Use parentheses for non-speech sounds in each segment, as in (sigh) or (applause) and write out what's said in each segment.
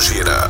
gira.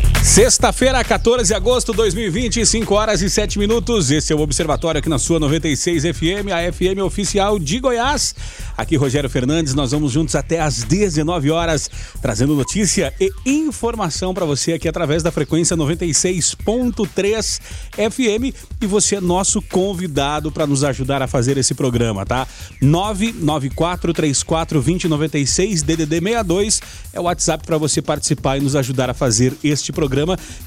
Sexta-feira, 14 de agosto de 2020, 5 horas e 7 minutos. Esse é o Observatório aqui na sua 96 FM, a FM oficial de Goiás. Aqui Rogério Fernandes, nós vamos juntos até às 19 horas, trazendo notícia e informação para você aqui através da frequência 96.3 FM. E você é nosso convidado para nos ajudar a fazer esse programa, tá? 994342096 DDD 62 é o WhatsApp para você participar e nos ajudar a fazer este programa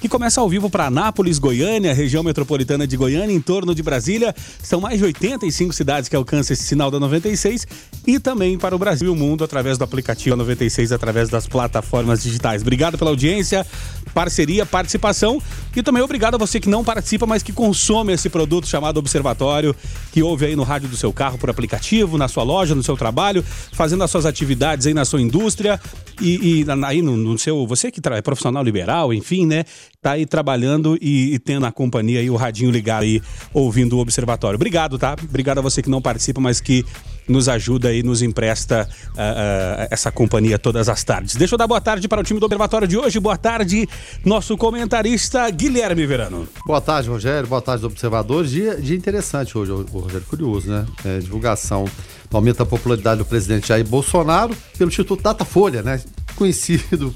que começa ao vivo para Anápolis, Goiânia, região metropolitana de Goiânia, em torno de Brasília. São mais de 85 cidades que alcançam esse sinal da 96 e também para o Brasil e o mundo através do aplicativo 96, através das plataformas digitais. Obrigado pela audiência, parceria, participação e também obrigado a você que não participa, mas que consome esse produto chamado Observatório, que ouve aí no rádio do seu carro por aplicativo, na sua loja, no seu trabalho, fazendo as suas atividades aí na sua indústria e, e aí no, no seu, você que é profissional liberal, enfim, né, tá aí trabalhando e, e tendo a companhia aí, o radinho ligado aí, ouvindo o Observatório. Obrigado, tá? Obrigado a você que não participa, mas que nos ajuda e nos empresta ah, ah, essa companhia todas as tardes. Deixa eu dar boa tarde para o time do Observatório de hoje. Boa tarde, nosso comentarista Guilherme Verano. Boa tarde, Rogério. Boa tarde, observadores. Dia, dia interessante hoje, Rogério. Curioso, né? É, divulgação do aumento da popularidade do presidente Jair Bolsonaro pelo Instituto Datafolha, né? Conhecido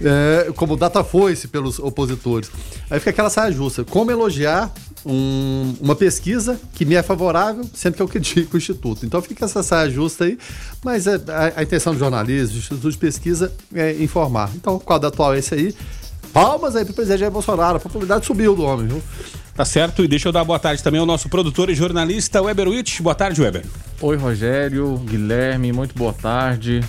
é, como Datafoice pelos opositores. Aí fica aquela saia justa. Como elogiar um- uma pesquisa que me é favorável, sendo que eu critico o Instituto. Então fica essa saia justa aí, mas é, a, a intenção do jornalismo, do Instituto de Pesquisa, é informar. Então o quadro atual é esse aí. Palmas aí pro presidente Jair Bolsonaro. A popularidade subiu do homem, viu? Tá certo? E deixa eu dar boa tarde também ao nosso produtor e jornalista Weber Witt. Boa tarde, Weber. Oi, Rogério, Guilherme, muito boa tarde.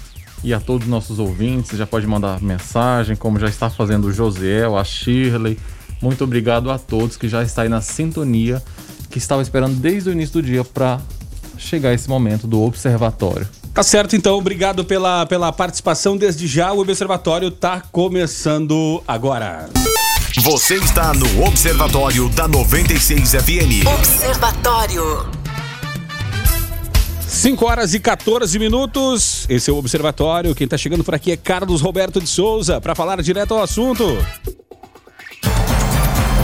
E a todos os nossos ouvintes, você já pode mandar mensagem, como já está fazendo o Josiel, a Shirley. Muito obrigado a todos que já está aí na sintonia, que estava esperando desde o início do dia para chegar esse momento do observatório. Tá certo, então. Obrigado pela, pela participação desde já. O Observatório tá começando agora. Você está no Observatório da 96 FM. Observatório. 5 horas e 14 minutos. Esse é o Observatório. Quem tá chegando por aqui é Carlos Roberto de Souza para falar direto ao assunto.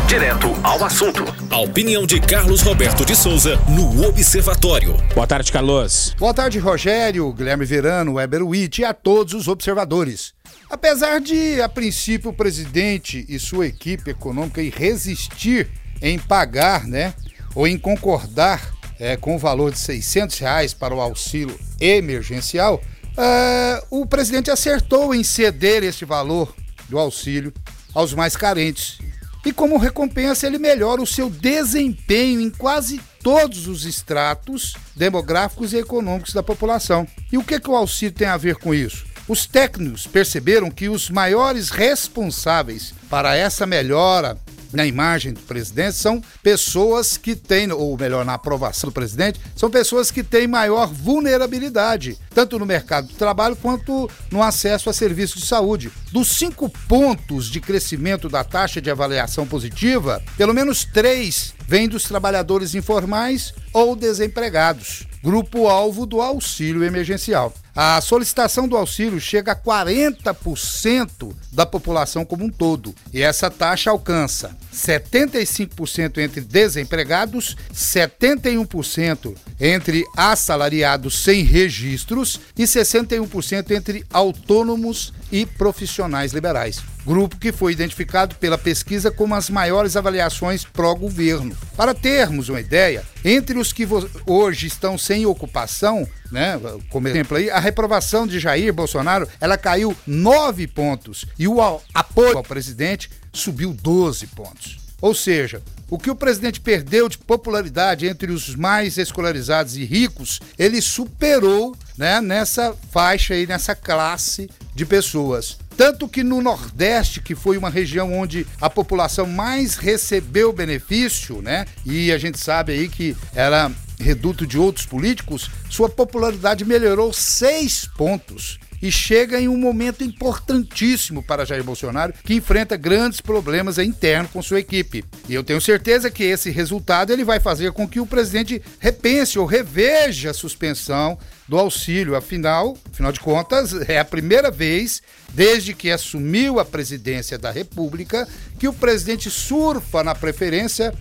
Direto ao assunto. A opinião de Carlos Roberto de Souza no Observatório. Boa tarde, Carlos. Boa tarde, Rogério, Guilherme Verano, Weber Witt e a todos os observadores. Apesar de, a princípio, o presidente e sua equipe econômica ir resistir em pagar, né, ou em concordar eh, com o valor de 600 reais para o auxílio emergencial, eh, o presidente acertou em ceder este valor do auxílio aos mais carentes. E como recompensa, ele melhora o seu desempenho em quase todos os estratos demográficos e econômicos da população. E o que, que o auxílio tem a ver com isso? Os técnicos perceberam que os maiores responsáveis para essa melhora na imagem do presidente são pessoas que têm, ou melhor, na aprovação do presidente, são pessoas que têm maior vulnerabilidade, tanto no mercado de trabalho quanto no acesso a serviços de saúde. Dos cinco pontos de crescimento da taxa de avaliação positiva, pelo menos três vêm dos trabalhadores informais ou desempregados, grupo-alvo do auxílio emergencial. A solicitação do auxílio chega a 40% da população como um todo. E essa taxa alcança 75% entre desempregados, 71% entre assalariados sem registros e 61% entre autônomos e profissionais liberais. Grupo que foi identificado pela pesquisa como as maiores avaliações pró-governo. Para termos uma ideia, entre os que hoje estão sem ocupação, né, como exemplo aí, a reprovação de Jair Bolsonaro, ela caiu 9 pontos e o apoio ao presidente subiu 12 pontos. Ou seja, O que o presidente perdeu de popularidade entre os mais escolarizados e ricos, ele superou né, nessa faixa aí, nessa classe de pessoas. Tanto que no Nordeste, que foi uma região onde a população mais recebeu benefício, né? E a gente sabe aí que era reduto de outros políticos, sua popularidade melhorou seis pontos e chega em um momento importantíssimo para Jair Bolsonaro, que enfrenta grandes problemas internos com sua equipe. E eu tenho certeza que esse resultado ele vai fazer com que o presidente repense ou reveja a suspensão do auxílio. Afinal, afinal de contas, é a primeira vez desde que assumiu a presidência da República que o presidente surfa na preferência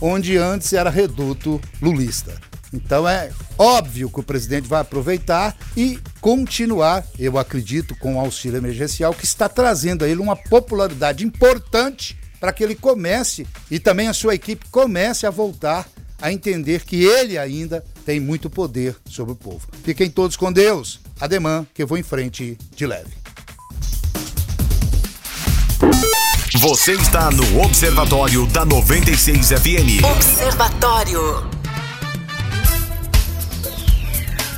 onde antes era reduto lulista. Então é óbvio que o presidente vai aproveitar e continuar, eu acredito, com o auxílio emergencial, que está trazendo a ele uma popularidade importante para que ele comece e também a sua equipe comece a voltar a entender que ele ainda tem muito poder sobre o povo. Fiquem todos com Deus. Ademã, que eu vou em frente de leve. Você está no Observatório da 96 FM. Observatório.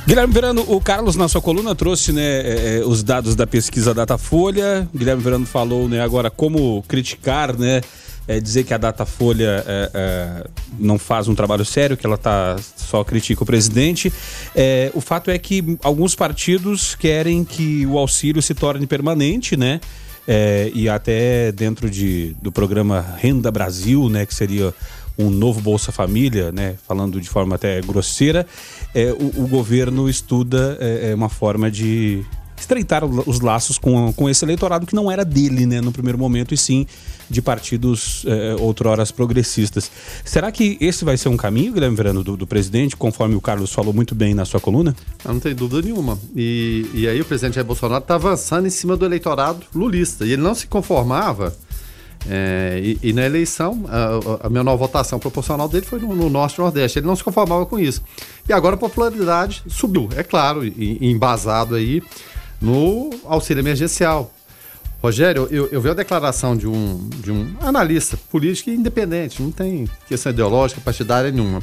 Guilherme Verano, o Carlos na sua coluna trouxe né, é, é, os dados da pesquisa Datafolha. Guilherme Verano falou né, agora como criticar, né, é, dizer que a Datafolha é, é, não faz um trabalho sério, que ela tá, só critica o presidente. É, o fato é que alguns partidos querem que o auxílio se torne permanente, né? e até dentro de, do programa Renda Brasil, né, que seria um novo Bolsa Família, né, falando de forma até grosseira, é, o, o governo estuda é, é uma forma de estreitar os laços com, com esse eleitorado que não era dele, né, no primeiro momento, e sim de partidos é, outroras progressistas. Será que esse vai ser um caminho, Guilherme Verano, do, do presidente, conforme o Carlos falou muito bem na sua coluna? Não, não tem dúvida nenhuma. E, e aí o presidente Jair Bolsonaro está avançando em cima do eleitorado lulista, e ele não se conformava é, e, e, na eleição, a, a menor votação proporcional dele foi no, no Norte e Nordeste. Ele não se conformava com isso. E agora a popularidade subiu, é claro, e, e embasado aí no auxílio emergencial. Rogério, eu, eu vi a declaração de um, de um analista político independente, não tem questão ideológica, partidária nenhuma,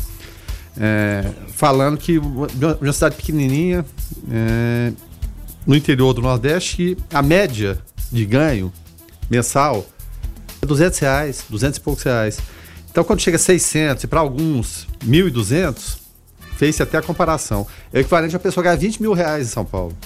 é, falando que uma cidade pequenininha, é, no interior do Nordeste, a média de ganho mensal 200 reais, 200 e poucos reais. Então, quando chega a 600 e para alguns 1.200, fez-se até a comparação. É o equivalente a uma pessoa ganhar 20 mil reais em São Paulo.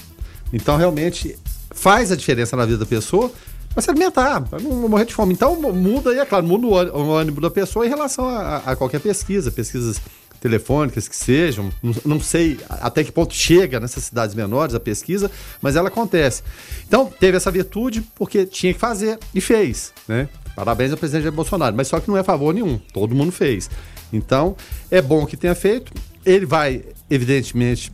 Então, realmente, faz a diferença na vida da pessoa, mas se alimentar, para não morrer de fome. Então, muda aí, é claro, muda o ânimo da pessoa em relação a, a qualquer pesquisa, pesquisas telefônicas que sejam, não, sei até que ponto chega nessas cidades menores a pesquisa, mas ela acontece. Então, teve essa virtude porque tinha que fazer e fez, né? Parabéns ao presidente Bolsonaro, mas só que não é favor nenhum, todo mundo fez. Então, é bom que tenha feito. Ele vai, evidentemente,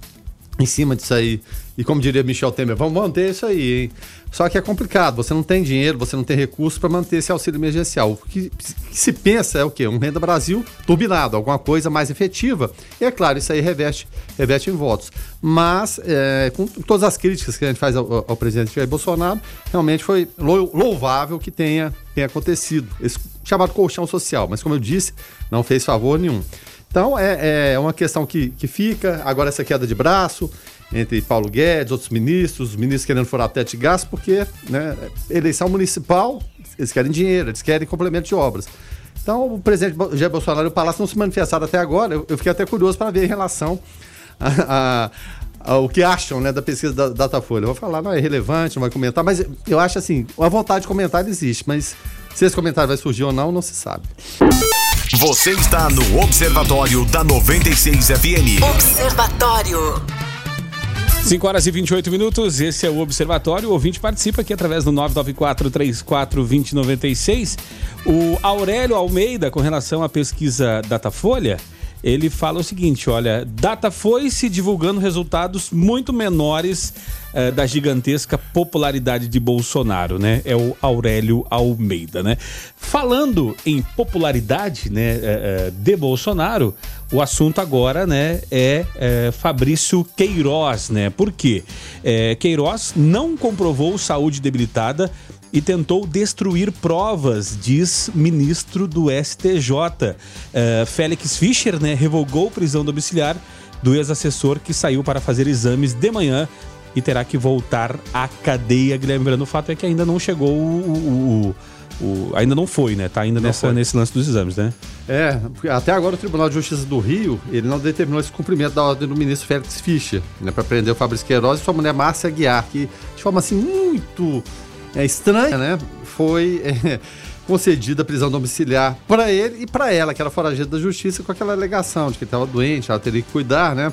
em cima disso aí, e como diria Michel Temer, vamos manter isso aí, hein? Só que é complicado, você não tem dinheiro, você não tem recurso para manter esse auxílio emergencial. O que, se pensa é o quê? Um Renda Brasil turbinado, alguma coisa mais efetiva. E é claro, isso aí reveste, reveste em votos. Mas, é, com todas as críticas que a gente faz ao, ao presidente Jair Bolsonaro, realmente foi louvável que tenha, tenha acontecido esse chamado colchão social. Mas, como eu disse, não fez favor nenhum. Então, é, é uma questão que, que fica. Agora, essa queda de braço entre Paulo Guedes, outros ministros, os ministros querendo furar teto de gás, porque né, eleição municipal, eles querem dinheiro, eles querem complemento de obras. Então, o presidente Jair Bolsonaro e o Palácio não se manifestaram até agora. Eu, eu fiquei até curioso para ver em relação a, a, a, o que acham né, da pesquisa da Datafolha. Eu vou falar, não é relevante, não vai comentar, mas eu acho assim, a vontade de comentar existe, mas se esse comentário vai surgir ou não, não se sabe. Você está no Observatório da 96 FM. Observatório. 5 horas e 28 minutos, esse é o Observatório. O ouvinte participa aqui através do 994-34-2096. O Aurélio Almeida, com relação à pesquisa Datafolha, ele fala o seguinte: olha, Data foi se divulgando resultados muito menores eh, da gigantesca popularidade de Bolsonaro, né? É o Aurélio Almeida, né? Falando em popularidade, né, eh, eh, de Bolsonaro, o assunto agora, né, é, Fabrício Queiroz, né? Por quê? Queiroz não comprovou saúde debilitada e tentou destruir provas, diz ministro do STJ. Uh, Félix Fischer né, revogou prisão domiciliar do ex-assessor que saiu para fazer exames de manhã e terá que voltar à cadeia. Guilherme Verano, o fato é que ainda não chegou o, o, o, ainda não foi, né? Tá ainda nessa, nesse lance dos exames, né? É, até agora o Tribunal de Justiça do Rio, ele não determinou esse cumprimento da ordem do ministro Félix Fischer, né, para prender o Fabrício Queiroz e sua mulher Márcia Guiar, que de forma assim muito é, estranha, né, foi é, (laughs) concedida a prisão domiciliar para ele e para ela, que era foragida da justiça, com aquela alegação de que estava doente, ela teria que cuidar, né?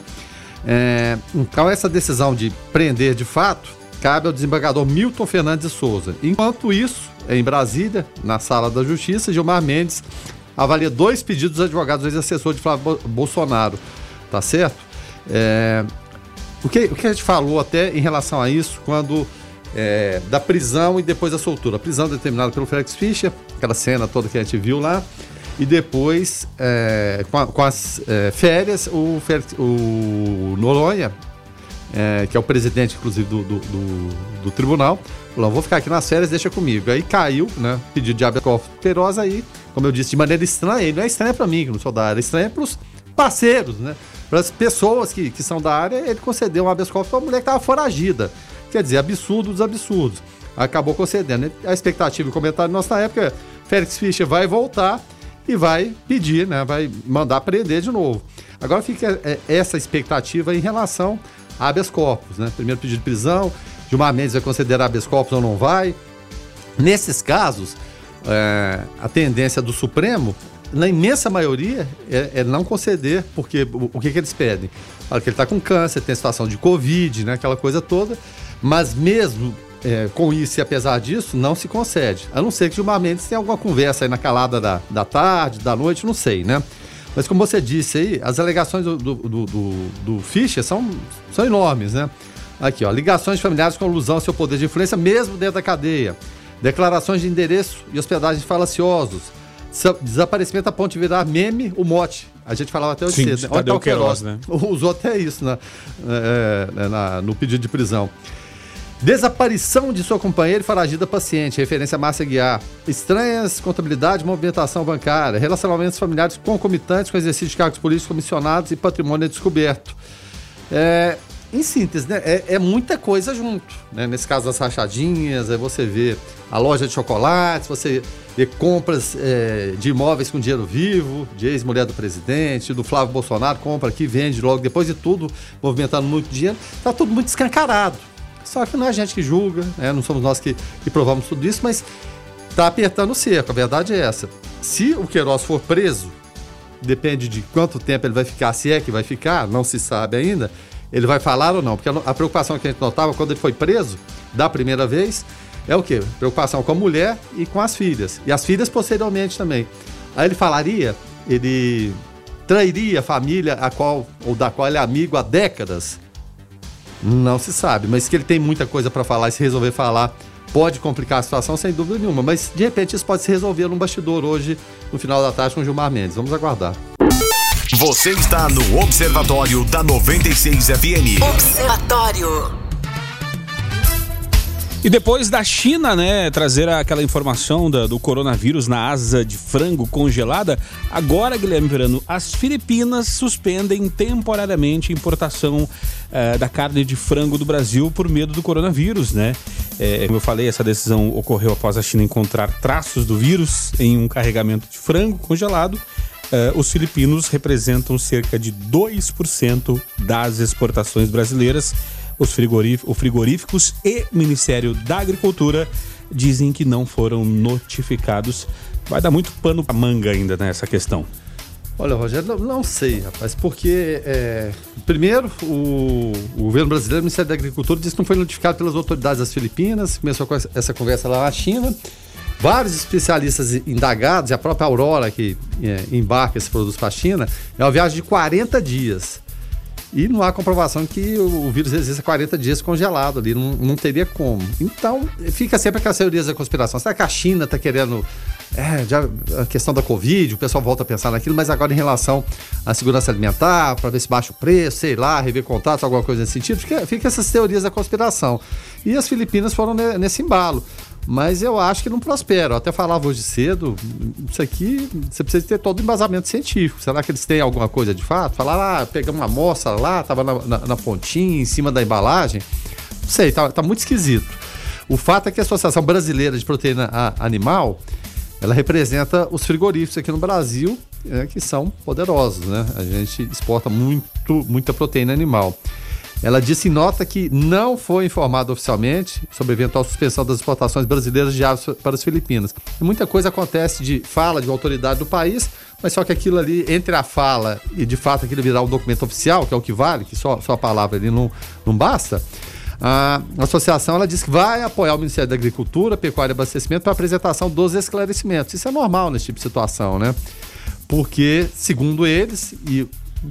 É, então, essa decisão de prender de fato cabe ao desembargador Milton Fernandes de Souza. Enquanto isso, em Brasília, na sala da Justiça, Gilmar Mendes avalia dois pedidos dos advogados do ex-assessor de Flávio Bolsonaro. Tá certo? É, o, que, o que a gente falou até em relação a isso quando é, da prisão e depois da soltura. A prisão determinada pelo Felix Fischer, aquela cena toda que a gente viu lá. E depois, é, com, a, com, as é, férias, o, o Noronha, é, que é o presidente, inclusive, do, do, do, do, tribunal, falou: vou ficar aqui nas férias, deixa comigo. Aí caiu, né? Pedido de Queiroz, aí, como eu disse, de maneira estranha, ele não é estranha para mim, que não sou da área, é para os parceiros, né? Para as pessoas que, que são da área, ele concedeu um habeas corpus para uma mulher que estava foragida. Quer dizer, absurdo dos absurdos. Acabou concedendo. A expectativa e o comentário nosso na época Félix Fischer vai voltar e vai pedir, né? Vai mandar prender de novo. Agora fica é, essa expectativa em relação a habeas corpus, né? Primeiro pedido de prisão, Gilmar Mendes vai considerar habeas corpus ou não vai. Nesses casos, é, a tendência do Supremo, na imensa maioria, é, é não conceder, porque o, o que, que eles pedem? Fala que ele está com câncer, tem situação de Covid, né? Aquela coisa toda. Mas mesmo é, com isso e apesar disso, não se concede. A não ser que Gilmar Mendes tenha alguma conversa aí na calada da, da tarde, da noite, não sei, né? Mas como você disse aí, as alegações do, do, do, do, Fischer são, são enormes, né? Aqui, ó, ligações familiares com alusão ao seu poder de influência, mesmo dentro da cadeia. Declarações de endereço e hospedagens falaciosos. Desaparecimento a ponto de virar meme, o mote. A gente falava até hoje cedo. Né? Olha o Queiroz, né? (laughs) Usou até isso né? É, é, na, no pedido de prisão. Desaparição de sua companheira e foragida paciente, referência a Márcia Guiar. Estranhas contabilidade, movimentação bancária, relacionamentos familiares concomitantes com exercício de cargos políticos comissionados e patrimônio descoberto. É, em síntese, né, é, é, muita coisa junto. Né? Nesse caso das rachadinhas, é você vê a loja de chocolates, você vê compras é, de imóveis com dinheiro vivo, de ex-mulher do presidente, do Flávio Bolsonaro, compra aqui, vende logo, depois de tudo, movimentando muito dinheiro. Está tudo muito escancarado. Só que não é a gente que julga, né? não somos nós que, que provamos tudo isso, mas está apertando o cerco. A verdade é essa. Se o Queiroz for preso, depende de quanto tempo ele vai ficar, se é que vai ficar, não se sabe ainda, ele vai falar ou não. Porque a preocupação que a gente notava quando ele foi preso, da primeira vez, é o quê? Preocupação com a mulher e com as filhas. E as filhas posteriormente também. Aí ele falaria, ele trairia a família a qual, ou da qual ele é amigo há décadas não se sabe, mas que ele tem muita coisa para falar e se resolver falar pode complicar a situação sem dúvida nenhuma. Mas de repente isso pode se resolver num bastidor hoje, no final da tarde, com o Gilmar Mendes. Vamos aguardar. Você está no Observatório da 96 FM. Observatório. E depois da China, né, trazer aquela informação da, do coronavírus na asa de frango congelada, agora, Guilherme Verano, as Filipinas suspendem temporariamente a importação uh, da carne de frango do Brasil por medo do coronavírus, né? É, como eu falei, essa decisão ocorreu após a China encontrar traços do vírus em um carregamento de frango congelado. Uh, os filipinos representam cerca de 2% das exportações brasileiras os frigoríficos e Ministério da Agricultura dizem que não foram notificados. Vai dar muito pano pra manga ainda nessa questão. Olha, Rogério, não, não sei, rapaz, porque é, primeiro o, o, governo brasileiro, o Ministério da Agricultura, disse que não foi notificado pelas autoridades das Filipinas, começou com essa conversa lá na China. Vários especialistas indagados, e a própria Aurora, que é, embarca esse produto para a China, é uma viagem de 40 dias. E não há comprovação que o, vírus resista 40 dias congelado ali, não, não teria como. Então, fica sempre aquelas teorias da conspiração. Será que a China está querendo. É, já, a questão da Covid, o pessoal volta a pensar naquilo, mas agora em relação à segurança alimentar, para ver se baixa o preço, sei lá, rever contratos, alguma coisa nesse sentido, fica, fica essas teorias da conspiração. E as Filipinas foram nesse embalo. Mas eu acho que não prospera. Eu até falava hoje cedo, isso aqui você precisa ter todo o embasamento científico. Será que eles têm alguma coisa de fato? Falar, ah, pegamos uma amostra lá, tava na, na, na, pontinha, em cima da embalagem. Não sei, tá, tá muito esquisito. O fato é que a Associação Brasileira de Proteína Animal, ela representa os frigoríficos aqui no Brasil, é, que são poderosos, né? A gente exporta muito, muita proteína animal. Ela disse em nota que não foi informado oficialmente sobre eventual suspensão das exportações brasileiras de aves para as Filipinas. E muita coisa acontece de fala de autoridade do país, mas só que aquilo ali, entre a fala e de fato aquilo virar um documento oficial, que é o que vale, que só, só a palavra ali não, não basta, a associação ela diz que vai apoiar o Ministério da Agricultura, Pecuária e Abastecimento para a apresentação dos esclarecimentos. Isso é normal nesse tipo de situação, né? Porque, segundo eles, e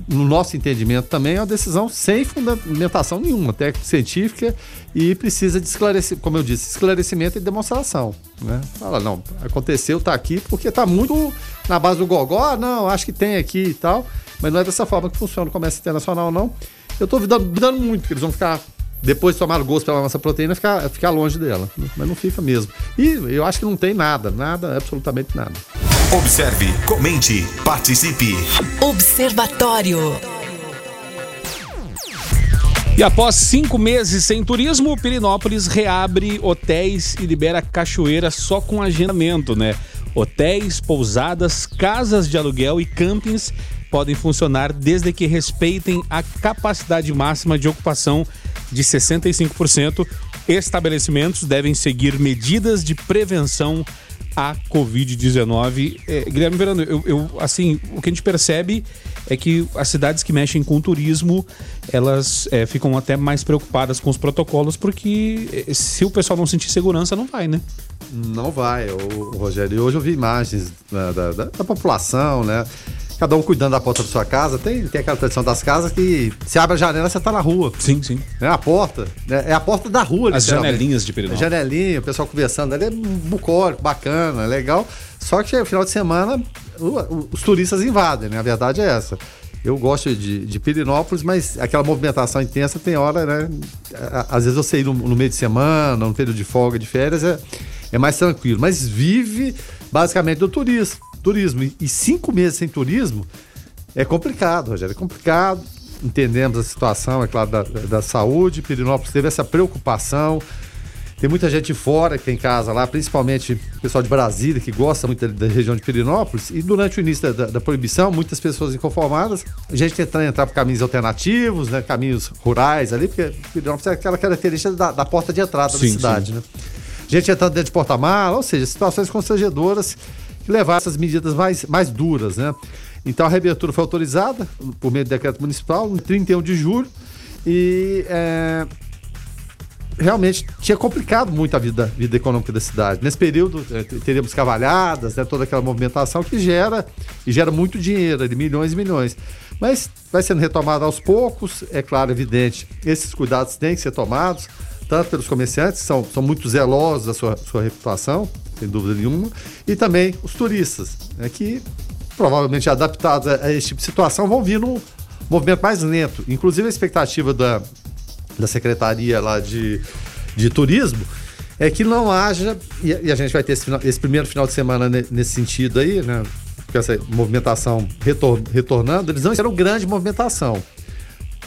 no nosso entendimento também, é uma decisão sem fundamentação nenhuma, técnica científica, e precisa de esclarecimento, como eu disse, esclarecimento e demonstração. Né? Fala, não, aconteceu, está aqui, porque está muito na base do gogó, não, acho que tem aqui e tal, mas não é dessa forma que funciona o comércio internacional, não. Eu estou duvidando muito que eles vão ficar depois de tomar gosto pela nossa proteína, ficar, ficar longe dela. Mas não fica mesmo. E eu acho que não tem nada, nada, absolutamente nada. Observe, comente, participe. Observatório. E após cinco meses sem turismo, Pirinópolis reabre hotéis e libera cachoeira só com agendamento, né? Hotéis, pousadas, casas de aluguel e campings podem funcionar desde que respeitem a capacidade máxima de ocupação de 65%. Estabelecimentos devem seguir medidas de prevenção à Covid-19. É, Guilherme Verano, eu, eu, assim, o que a gente percebe é que as cidades que mexem com turismo, elas é, ficam até mais preocupadas com os protocolos, porque é, se o pessoal não sentir segurança, não vai, né? Não vai, o, Rogério. Hoje eu vi imagens né, da, da, da população, né? Cada um cuidando da porta da sua casa. Tem, tem aquela tradição das casas que se abre a janela, você tá na rua. Sim, sim. É a porta. É, é a porta da rua, As janelinhas de Perinópolis. É janelinha, o pessoal conversando ali é bucólico, bacana, legal. Só que no final de semana os turistas invadem, né? A verdade é essa. Eu gosto de, de Pirinópolis, mas aquela movimentação intensa tem hora, né? Às vezes você ir no, no meio de semana, no período de folga, de férias, é, é mais tranquilo. Mas vive basicamente do turismo turismo. E, cinco meses sem turismo é complicado, Rogério, é complicado. Entendemos a situação, é claro, da, da saúde. Pirinópolis teve essa preocupação. Tem muita gente fora que tem casa lá, principalmente o pessoal de Brasília, que gosta muito da, da região de Pirinópolis. E durante o início da, da, da, proibição, muitas pessoas inconformadas, a gente tentando entrar por caminhos alternativos, né, caminhos rurais ali, porque Pirinópolis é aquela característica da, da porta de entrada sim, da cidade. Sim. Né? Gente entrando dentro de porta-mala, ou seja, situações constrangedoras levar essas medidas mais, mais duras, né? Então a reabertura foi autorizada por meio do decreto municipal no 31 de julho e é, realmente tinha complicado muito a vida, vida econômica da cidade. Nesse período é, teríamos cavalhadas, né, toda aquela movimentação que gera e gera muito dinheiro, de milhões e milhões. Mas vai sendo retomado aos poucos, é claro, evidente, esses cuidados têm que ser tomados, tanto pelos comerciantes, que são, são muito zelosos da sua, sua reputação, sem dúvida nenhuma, e também os turistas, né, que provavelmente adaptados a, esse tipo de situação vão vir num movimento mais lento. Inclusive a expectativa da, da Secretaria lá de, de Turismo é que não haja, e, e a gente vai ter esse, final, esse, primeiro final de semana nesse sentido aí, né? Com essa movimentação retor, retornando, eles não esperam grande movimentação.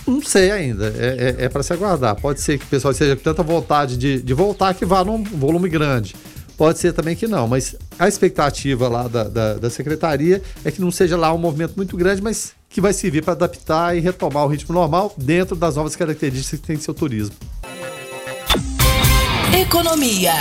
Não sei ainda, é, é, é para se aguardar. Pode ser que o pessoal seja com tanta vontade de, de voltar que vá num volume grande. Pode ser também que não, mas a expectativa lá da, da, da secretaria é que não seja lá um movimento muito grande, mas que vai servir para adaptar e retomar o ritmo normal dentro das novas características que tem seu turismo. Economia.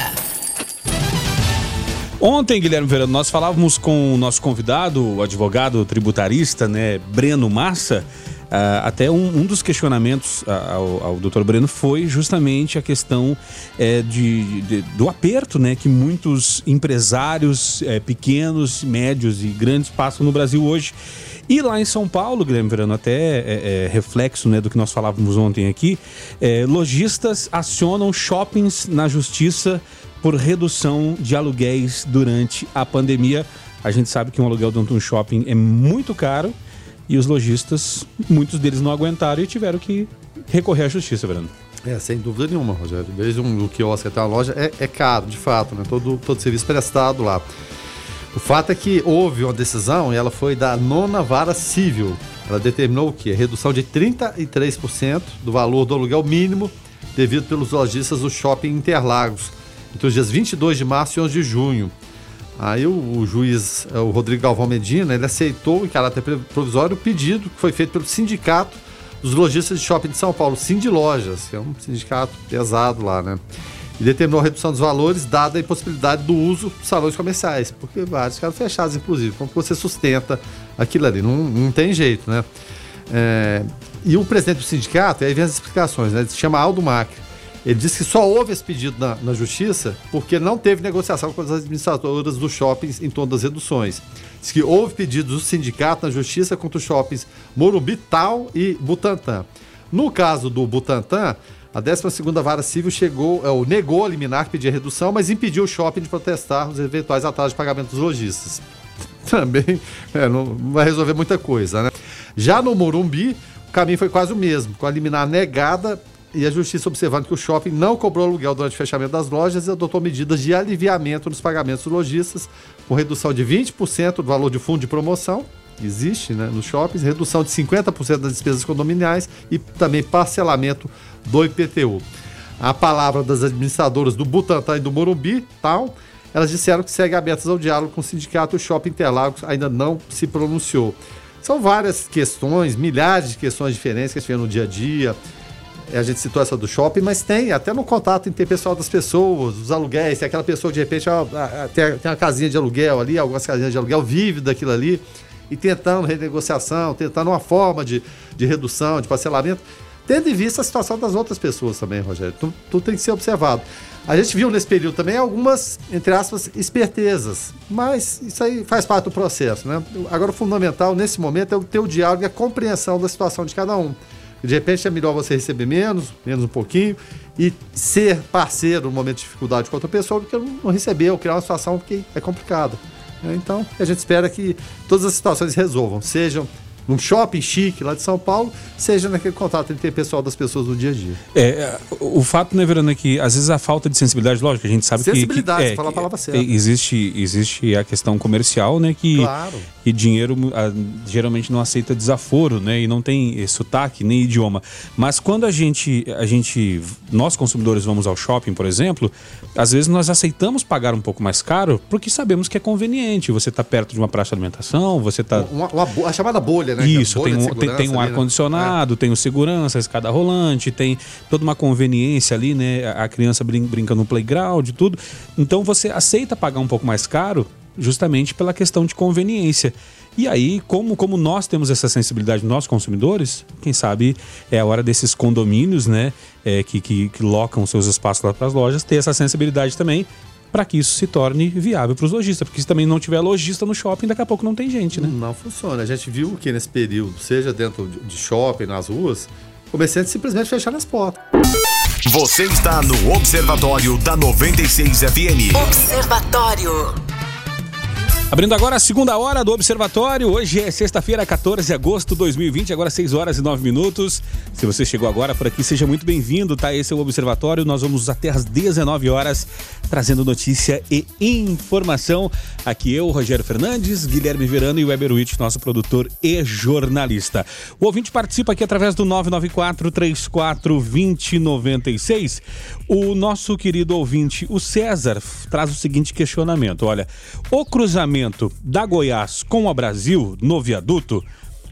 Ontem, Guilherme Verano, nós falávamos com o nosso convidado, o advogado tributarista, né, Breno Massa, Uh, até um, um, dos questionamentos ao, ao Dr. Breno foi justamente a questão é, de, de, do aperto né, que muitos empresários é, pequenos, médios e grandes passam no Brasil hoje. E lá em São Paulo, Guilherme Verano, até é, reflexo né, do que nós falávamos ontem aqui, lojistas acionam shoppings na justiça por redução de aluguéis durante a pandemia. A gente sabe que um aluguel dentro de um shopping é muito caro e os lojistas, muitos deles não aguentaram e tiveram que recorrer à justiça, Verano. É, sem dúvida nenhuma, Rogério. Desde um quiosque até uma loja é, é caro, de fato, né? Todo, todo serviço prestado lá. O fato é que houve uma decisão e ela foi da nona vara civil. Ela determinou o quê? Redução de 33% do valor do aluguel mínimo devido pelos lojistas do shopping Interlagos, entre os dias 22 de março e 11 de junho. Aí o, o, juiz, o Rodrigo Galvão Medina, ele aceitou em caráter provisório o pedido que foi feito pelo sindicato dos lojistas de shopping de São Paulo, Cindy Lojas, que é um sindicato pesado lá, né? E determinou a redução dos valores, dada a impossibilidade do uso dos salões comerciais, porque vários ficaram fechados, inclusive. Como você sustenta aquilo ali? Não, não tem jeito, né? É, e o presidente do sindicato, aí vem as explicações, né? Ele se chama Aldo Macri. Ele disse que só houve esse pedido na, na, justiça porque não teve negociação com as administradoras dos shoppings em torno das reduções. Diz que houve pedidos do sindicato na justiça contra os shoppings Morumbi, Tal e Butantã. No caso do Butantã, a 12 Vara Civil chegou, é, negou a liminar, pedir redução, mas impediu o shopping de protestar os eventuais atrasos de pagamento dos lojistas. (laughs) Também é, não vai resolver muita coisa, né? Já no Morumbi, o caminho foi quase o mesmo, com a liminar negada e a justiça observando que o shopping não cobrou aluguel durante o fechamento das lojas e adotou medidas de aliviamento nos pagamentos dos lojistas, com redução de 20% do valor de fundo de promoção, existe né, nos shoppings, redução de 50% das despesas condominiais e também parcelamento do IPTU. A palavra das administradoras do Butantã e do Morumbi, tal, elas disseram que seguem abertas ao diálogo com o sindicato. O Shopping Interlagos ainda não se pronunciou. São várias questões, milhares de questões diferentes que a gente vê no dia a dia a gente citou essa do shopping, mas tem até no contato interpessoal das pessoas, os aluguéis, tem aquela pessoa de repente tem, tem uma casinha de aluguel ali, algumas casinhas de aluguel, vive daquilo ali, e tentando renegociação, tentando uma forma de, de redução, de parcelamento, tendo em vista a situação das outras pessoas também, Rogério. Tudo, tudo tem que ser observado. A gente viu nesse período também algumas, entre aspas, espertezas, mas isso aí faz parte do processo, né? Agora, o fundamental nesse momento é o ter o diálogo e a compreensão da situação de cada um. De repente é melhor você receber menos, menos um pouquinho, e ser parceiro no momento de dificuldade com outra pessoa do que não receber ou criar uma situação que é complicada. Então, a gente espera que todas as situações resolvam, sejam num shopping chique lá de São Paulo, seja naquele contato entre o pessoal das pessoas do dia a dia. É, o fato, né, Verano, é que às vezes a falta de sensibilidade, lógico, a gente sabe sensibilidade, que... Sensibilidade, é, falar a palavra certa. Existe, existe a questão comercial, né, que, claro. que dinheiro a, geralmente não aceita desaforo, né, e não tem sotaque nem idioma. Mas quando a gente, a gente, nós consumidores vamos ao shopping, por exemplo, às vezes nós aceitamos pagar um pouco mais caro porque sabemos que é conveniente. Você está perto de uma praça de alimentação, você está... Uma, uma, a chamada bolha, né? Isso, tem um, tem, tem um ar-condicionado, né? tem o segurança, a escada rolante, tem toda uma conveniência ali, né? A criança brin brinca no playground e tudo. Então você aceita pagar um pouco mais caro justamente pela questão de conveniência. E aí, como, como nós temos essa sensibilidade, nós consumidores, quem sabe é a hora desses condomínios, né, é, que, que, que locam seus espaços lá para as lojas, ter essa sensibilidade também para que isso se torne viável para os lojistas. Porque se também não tiver lojista no shopping, daqui a pouco não tem gente, né? Não funciona. A gente viu que nesse período, seja dentro de shopping, nas ruas, comerciantes simplesmente fecharam as portas. Você está no Observatório da 96 FM. Observatório. Abrindo agora a segunda hora do Observatório. Hoje é sexta-feira, 14 de agosto de 2020, agora 6 horas e 9 minutos. Se você chegou agora por aqui, seja muito bem-vindo, tá? Esse é o Observatório. Nós vamos até às 19 horas trazendo notícia e informação. Aqui eu, Rogério Fernandes, Guilherme Verano e Weber Witt, nosso produtor e jornalista. O ouvinte participa aqui através do 994 34 2096. O nosso querido ouvinte, o César, traz o seguinte questionamento: olha, o cruzamento da Goiás com a Brasil no viaduto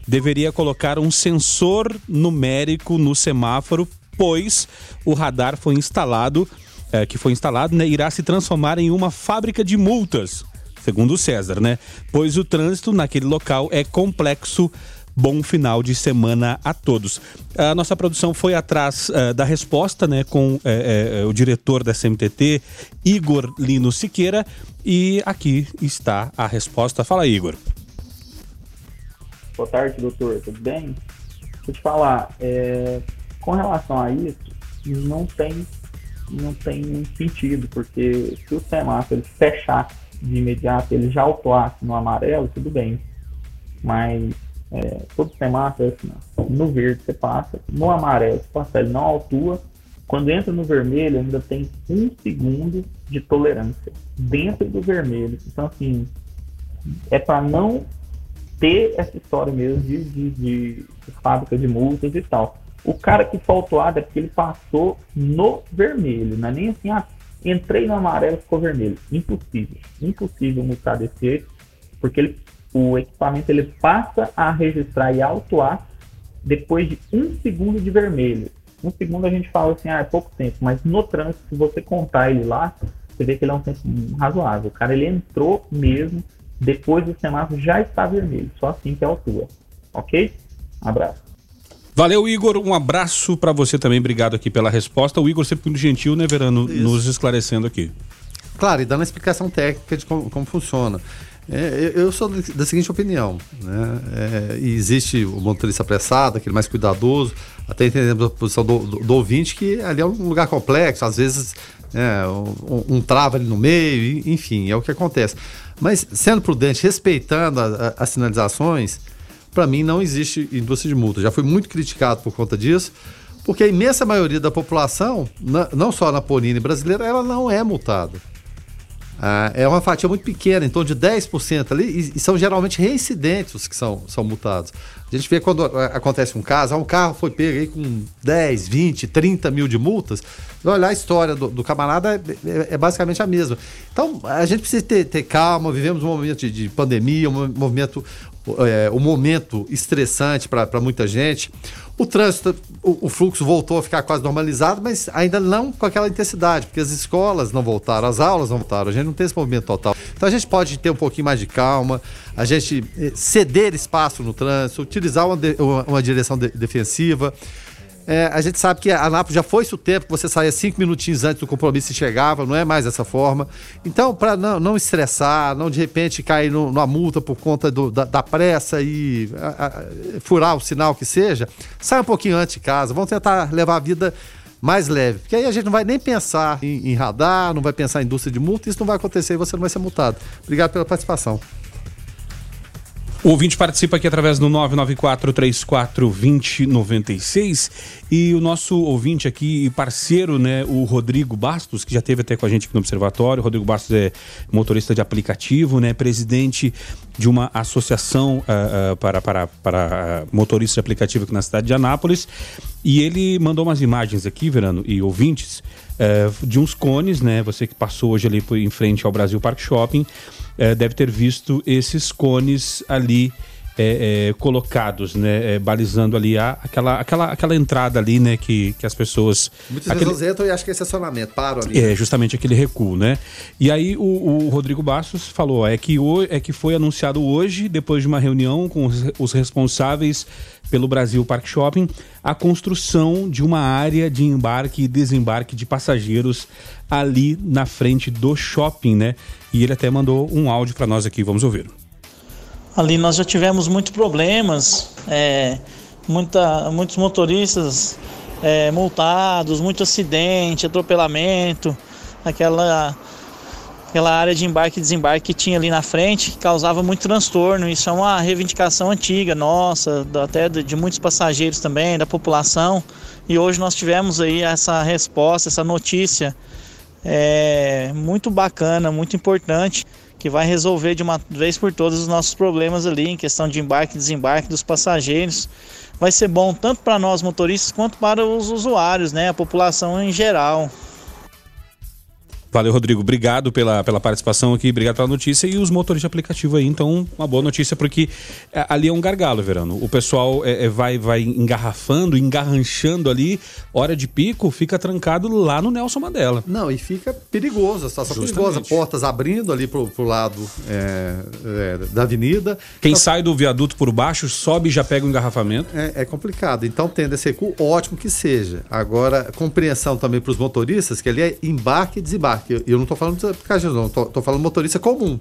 deveria colocar um sensor numérico no semáforo, pois o radar foi instalado, é, que foi instalado, né, irá se transformar em uma fábrica de multas, segundo o César, né? Pois o trânsito naquele local é complexo bom final de semana a todos. A nossa produção foi atrás uh, da resposta, né, com uh, uh, o diretor da CMTT, Igor Lino Siqueira, e aqui está a resposta. Fala, Igor. Boa tarde, doutor. Tudo bem? Deixa eu te falar, é, com relação a isso, não tem, não tem sentido, porque se o semáforo fechar de imediato, ele já autuasse no amarelo, tudo bem. Mas é, todo semáforo é assim, no verde você passa, no amarelo você passa, ele não autua, Quando entra no vermelho, ainda tem um segundo de tolerância dentro do vermelho. Então, assim, é para não ter essa história mesmo de, de, de, fábrica de multas e tal. O cara que autuado é porque ele passou no vermelho, não é nem assim, ah, entrei no amarelo ficou vermelho. Impossível. Impossível multar desse jeito, porque ele, o equipamento ele passa a registrar e autuar depois de um segundo de vermelho. Um segundo a gente fala assim, ah, é pouco tempo, mas no trânsito, se você contar ele lá, você vê que ele é um tempo razoável. O cara ele entrou mesmo, depois do semáforo já está vermelho, só assim que autua. Ok? Um abraço. Valeu, Igor. Um abraço para você também. Obrigado aqui pela resposta. O Igor sempre muito gentil, né, Verano, Isso. nos esclarecendo aqui. Claro, e dando a explicação técnica de como, como funciona. É, eu sou da seguinte opinião, né? É, existe o motorista apressado, aquele mais cuidadoso, até entendemos a posição do, do, do, ouvinte, que ali é um lugar complexo, às vezes é, um, um, trava ali no meio, enfim, é o que acontece. Mas sendo prudente, respeitando a, a, as sinalizações, para mim não existe indústria de multa. Já fui muito criticado por conta disso, porque a imensa maioria da população, na, não só na Polina brasileira, ela não é multada. Ah, é uma fatia muito pequena, em torno de 10% ali, e, e, são geralmente reincidentes os que são, são multados. A gente vê quando acontece um caso, ah, um carro foi pego aí com 10, 20, 30 mil de multas, olhar a história do, do camarada é, é, é, basicamente a mesma. Então, a gente precisa ter, ter calma, vivemos um momento de, de pandemia, um movimento é, um momento estressante para muita gente. O trânsito, o, o, fluxo voltou a ficar quase normalizado, mas ainda não com aquela intensidade, porque as escolas não voltaram, as aulas não voltaram, a gente não tem esse movimento total. Então a gente pode ter um pouquinho mais de calma, a gente eh, ceder espaço no trânsito, utilizar uma, de, uma, uma direção de, defensiva. É, a gente sabe que a Anápolis já foi o tempo que você saía cinco minutinhos antes do compromisso e chegava, não é mais dessa forma. Então, para não, não estressar, não de repente cair no, numa multa por conta do, da, da, pressa e a, a, furar o sinal que seja, sai um pouquinho antes de casa. Vamos tentar levar a vida mais leve. Porque aí a gente não vai nem pensar em, em radar, não vai pensar em indústria de multa, isso não vai acontecer e você não vai ser multado. Obrigado pela participação. O ouvinte participa aqui através do 994-34-2096 e o nosso ouvinte aqui, parceiro, né, o Rodrigo Bastos, que já teve até com a gente aqui no Observatório. O Rodrigo Bastos é motorista de aplicativo, né, presidente de uma associação uh, uh, para, para, para motoristas de aplicativo aqui na cidade de Anápolis. E ele mandou umas imagens aqui, Verano, e ouvintes, uh, de uns cones, né? Você que passou hoje ali em frente ao Brasil Park Shopping é, deve ter visto esses cones ali é, é, colocados, né, é, balizando ali a, aquela, aquela, aquela entrada ali, né, que, que as pessoas... Muitas aquele, vezes entram e acho que é estacionamento, param ali. É, justamente aquele recuo, né? E aí o, o Rodrigo Bastos falou, é que, o, é que foi anunciado hoje, depois de uma reunião com os, os responsáveis pelo Brasil Park Shopping, a construção de uma área de embarque e desembarque de passageiros ali na frente do shopping, né? E ele até mandou um áudio para nós aqui, vamos ouvir. Ali nós já tivemos muitos problemas, é, muita, muitos motoristas é, multados, muito acidente, atropelamento, aquela, aquela área de embarque e desembarque que tinha ali na frente, que causava muito transtorno. Isso é uma reivindicação antiga nossa, até de muitos passageiros também, da população. E hoje nós tivemos aí essa resposta, essa notícia é, muito bacana, muito importante que vai resolver de uma vez por todas os nossos problemas ali em questão de embarque e desembarque dos passageiros. Vai ser bom tanto para nós motoristas quanto para os usuários, né, a população em geral. Valeu, Rodrigo. Obrigado pela, pela participação aqui, obrigado pela notícia. E os motores de aplicativo aí, então, uma boa notícia, porque é, ali é um gargalo, Verano. O pessoal é, é, vai, vai engarrafando, engarranchando ali, hora de pico, fica trancado lá no Nelson Mandela. Não, e fica perigoso, a situação Justamente. perigosa. Portas abrindo ali pro, pro lado é, é, da avenida. Quem então, sai do viaduto por baixo, sobe e já pega o um engarrafamento. É, é complicado. Então, tendo esse recuo, ótimo que seja. Agora, compreensão também para os motoristas, que ali é embarque e desembarque eu, eu não estou falando de aplicativo, não, estou falando motorista comum.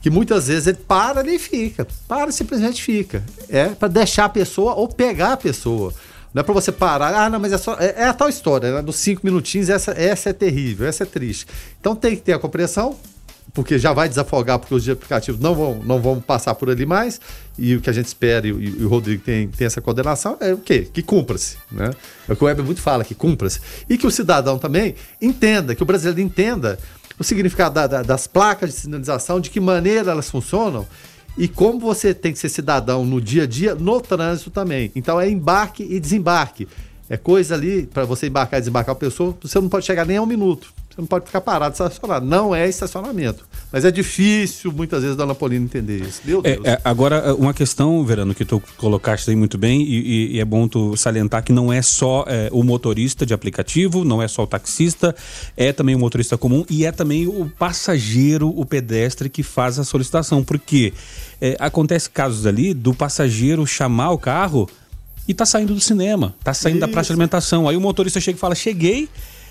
Que muitas vezes ele para e fica. Para e simplesmente fica. É para deixar a pessoa ou pegar a pessoa. Não é para você parar, ah, não, mas é só. É, é a tal história, né? Dos cinco minutinhos, essa, essa é terrível, essa é triste. Então tem que ter a compreensão, porque já vai desafogar, porque os aplicativos não vão, não vão passar por ali mais, e o que a gente espera, e, e o Rodrigo tem, tem essa coordenação, é o quê? Que cumpra-se. Né? É o que o Weber muito fala, que cumpra-se. E que o cidadão também entenda, que o brasileiro entenda o significado da, da, das placas de sinalização, de que maneira elas funcionam, e como você tem que ser cidadão no dia a dia, no trânsito também. Então é embarque e desembarque. É coisa ali, para você embarcar e desembarcar a pessoa, você não pode chegar nem a um minuto. Você não pode ficar parado estacionado. Não é estacionamento. Mas é difícil, muitas vezes, Dona Paulina entender isso. Meu É, Deus. é, agora, uma questão, Verano, que tu colocaste aí muito bem, e, e- e é bom tu salientar que não é só é, o motorista de aplicativo, não é só o taxista, é também o motorista comum e é também o passageiro, o pedestre que faz a solicitação. Porque é, acontece casos ali do passageiro chamar o carro e tá saindo do cinema, tá saindo da praça de alimentação. Aí o motorista chega e fala: cheguei.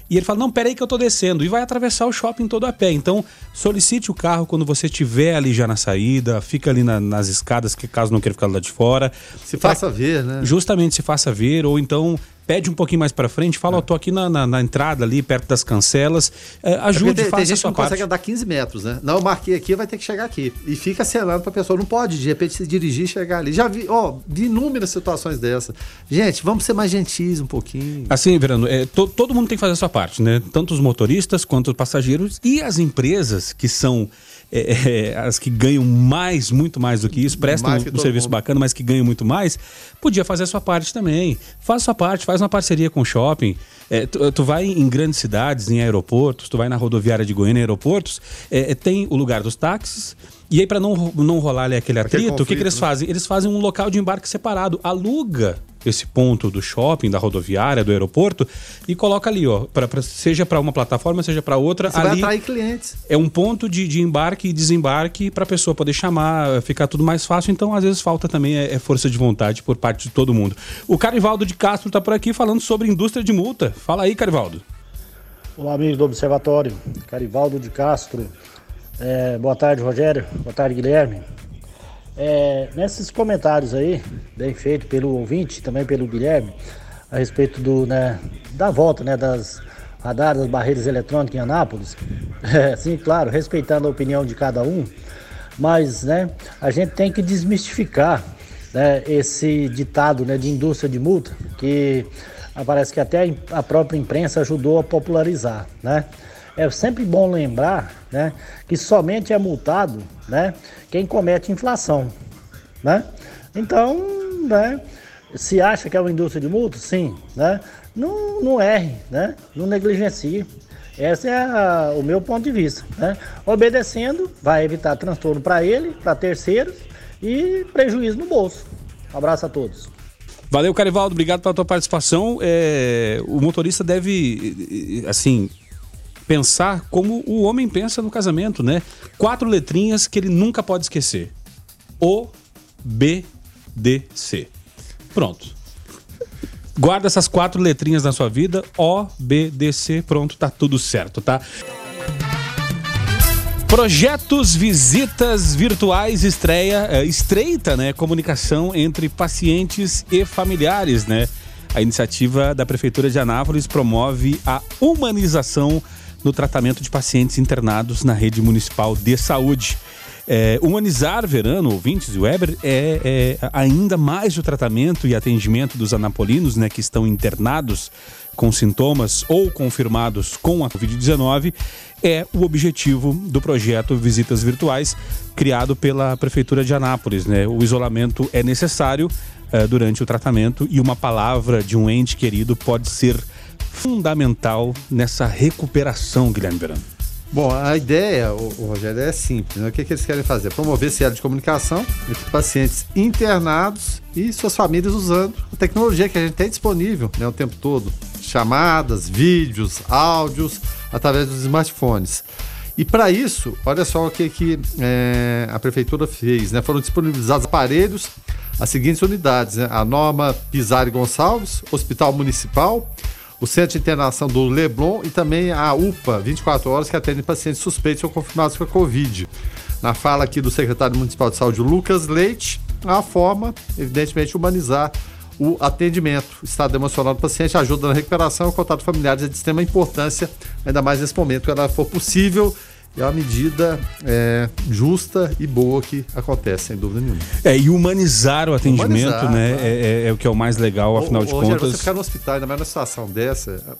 E ele fala: Não, peraí que eu tô descendo. E vai atravessar o shopping todo a pé. Então, solicite o carro quando você estiver ali já na saída, fica ali na- nas escadas, que caso não queira ficar lá de fora. Se faça ver, né? Justamente se faça ver, ou então pede um pouquinho mais pra frente, fala: Ó, tô aqui na, na- na entrada ali, perto das cancelas. É, É ajude, tem, faça tem a gente que não parte. consegue andar 15 metros, né? Não, eu marquei aqui, vai ter que chegar aqui. E fica acenando pra pessoa. Não pode, de repente, se dirigir e chegar ali. Já vi, ó, vi inúmeras situações dessas. Gente, vamos ser mais gentis um pouquinho. Assim, Verano, é, to- todo mundo tem que fazer a sua parte, né? Tanto os motoristas quanto os passageiros e as empresas que são é, é, as que ganham mais, muito mais do que isso, prestam Mais que um serviço mundo. bacana, mas que ganham muito mais, podia fazer a sua parte também. Faz a sua parte, faz uma parceria com o shopping. É, tu, tu vai em grandes cidades, em aeroportos, tu vai na rodoviária de Goiânia, em aeroportos, é, é, tem o lugar dos táxis. E aí, para não, não rolar ali aquele atrito, o que, que eles né? fazem? Eles fazem um local de embarque separado. Aluga esse ponto do shopping, da rodoviária, do aeroporto e coloca ali, ó, pra, pra- seja para uma plataforma, seja para outra. Você vai ali atrair clientes. é um ponto de, de embarque e desembarque para a pessoa poder chamar, ficar tudo mais fácil. Então, às vezes, falta também é, é força de vontade por parte de todo mundo. O Carivaldo de Castro está por aqui falando sobre indústria de multa. Fala aí, Carivaldo. Olá, amigos do Observatório. Carivaldo de Castro. É, boa tarde, Rogério. Boa tarde, Guilherme. É, nesses comentários aí, bem feito pelo ouvinte, também pelo Guilherme, a respeito do, né, da volta né, das radares, das barreiras eletrônicas em Anápolis. (laughs) É, sim, claro, respeitando a opinião de cada um, mas né, a gente tem que desmistificar né, esse ditado né, de indústria de multa, que parece que até a própria imprensa ajudou a popularizar. Né? É sempre bom lembrar né, que somente é multado né, quem comete inflação. Né? Então, né, se acha que é uma indústria de multa, sim, né? não, não erre, né? não negligencie. Esse é a- o meu ponto de vista. Né? Obedecendo, vai evitar transtorno para ele, para terceiros e prejuízo no bolso. Um abraço a todos. Valeu, Carivaldo. Obrigado pela tua participação. É, o motorista deve, assim, pensar como o homem pensa no casamento, né? Quatro letrinhas que ele nunca pode esquecer. O, B, D, C. Pronto. Guarda essas quatro letrinhas na sua vida. O, B, D, C. Pronto, tá tudo certo, tá? Projetos Visitas Virtuais estreia, eh, estreita, né, comunicação entre pacientes e familiares, né? A iniciativa da Prefeitura de Anápolis promove a humanização no tratamento de pacientes internados na rede municipal de saúde. É, humanizar, Verano, ouvintes e Weber, é, é ainda mais o tratamento e atendimento dos anapolinos né, que estão internados com sintomas ou confirmados com a Covid-19 é o objetivo do projeto Visitas Virtuais, criado pela Prefeitura de Anápolis. Né? O isolamento é necessário eh, durante o tratamento e uma palavra de um ente querido pode ser fundamental nessa recuperação, Guilherme Verano. Bom, a ideia, o, Rogério, é simples. Né? O que, que eles querem fazer? Promover esse elo de comunicação entre pacientes internados e suas famílias usando a tecnologia que a gente tem disponível né, o tempo todo. Chamadas, vídeos, áudios, através dos smartphones. E para isso, olha só o que, que é, a prefeitura fez. Né? Foram disponibilizados aparelhos as seguintes unidades. Né? A Norma Pisari Gonçalves, Hospital Municipal, o Centro de Internação do Leblon e também a UPA, 24 horas, que atende pacientes suspeitos ou confirmados com a Covid. Na fala aqui do secretário municipal de saúde, Lucas Leite, a forma, evidentemente, de humanizar o atendimento. O estado emocional do paciente ajuda na recuperação o contato familiares é de extrema importância, ainda mais nesse momento, quando ela for possível é uma medida é, justa e boa que acontece, sem dúvida nenhuma. É, e humanizar o atendimento, Humanizar, né? É, é- é o que é o mais legal, afinal Ô, de contas. Você ficar no hospital, ainda mais numa situação dessa.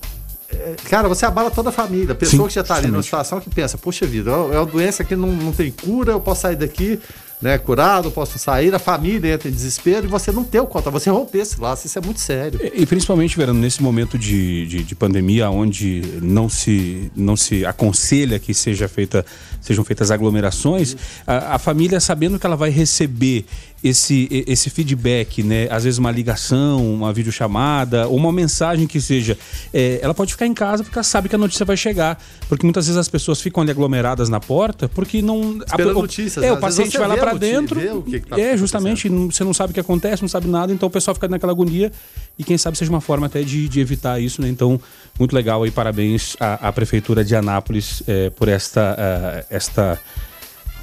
é, Cara, você abala toda a família. A pessoa Sim, que já está ali numa situação que pensa, puxa vida, é uma doença que não, não tem cura, eu posso sair daqui né, curado, posso sair, a família entra em desespero e você não ter o conta, você romper esse laço, isso é muito sério. E principalmente, Verano, nesse momento de, de, de pandemia, onde não se, não se aconselha que seja feita, sejam feitas aglomerações, a, a família sabendo que ela vai receber esse, esse feedback, né? Às vezes uma ligação, uma videochamada, ou uma mensagem que seja. é, ela pode ficar em casa porque ela sabe que a notícia vai chegar. Porque muitas vezes as pessoas ficam ali aglomeradas na porta porque não. Esperando o- notícias, É, o às vezes paciente vai lá a notícia, dentro. o que que tá é, justamente, você não sabe o que acontece, não sabe nada, então o pessoal fica naquela agonia e quem sabe seja uma forma até de, de evitar isso, né? Então, muito legal aí, parabéns à, à Prefeitura de Anápolis eh, por esta, ah, esta,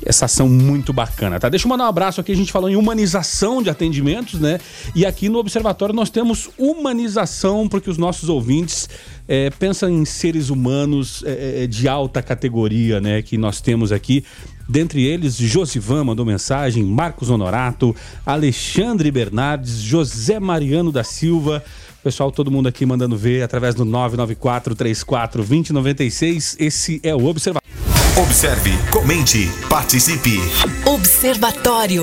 essa ação muito bacana, tá? Deixa eu mandar um abraço aqui, a gente falou em humanização de atendimentos, né? E aqui no Observatório nós temos humanização, porque os nossos ouvintes eh, pensam em seres humanos eh, eh, de alta categoria, né? Que nós temos aqui. Dentre eles, Josivan mandou mensagem, Marcos Honorato, Alexandre Bernardes, José Mariano da Silva. Pessoal, todo mundo aqui mandando ver através do 994 34 2096. Esse é o Observatório. Observe, comente, participe. Observatório.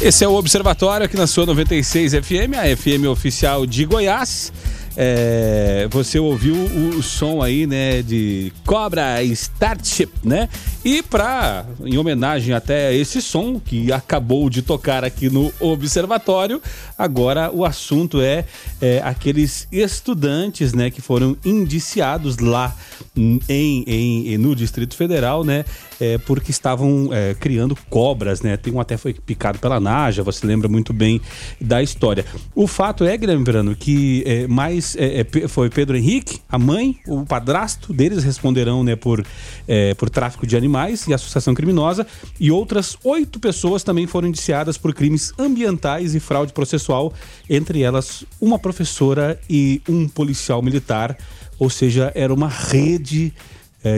Esse é o Observatório aqui na sua 96 FM, a FM oficial de Goiás. É, você ouviu o, som aí, né, de Cobra Starship, né? E para em homenagem até a esse som que acabou de tocar aqui no Observatório, agora o assunto é, é, aqueles estudantes, né, que foram indiciados lá em, em- no Distrito Federal, né, é, porque estavam é, criando cobras, né? Tem um até foi picado pela Naja, você lembra muito bem da história. O fato é, Verano, que é, mais é, é, foi Pedro Henrique, a mãe, o padrasto deles responderão, né, por, é, por tráfico de animais e associação criminosa, e outras oito pessoas também foram indiciadas por crimes ambientais e fraude processual, entre elas uma professora e um policial militar, ou seja, era uma rede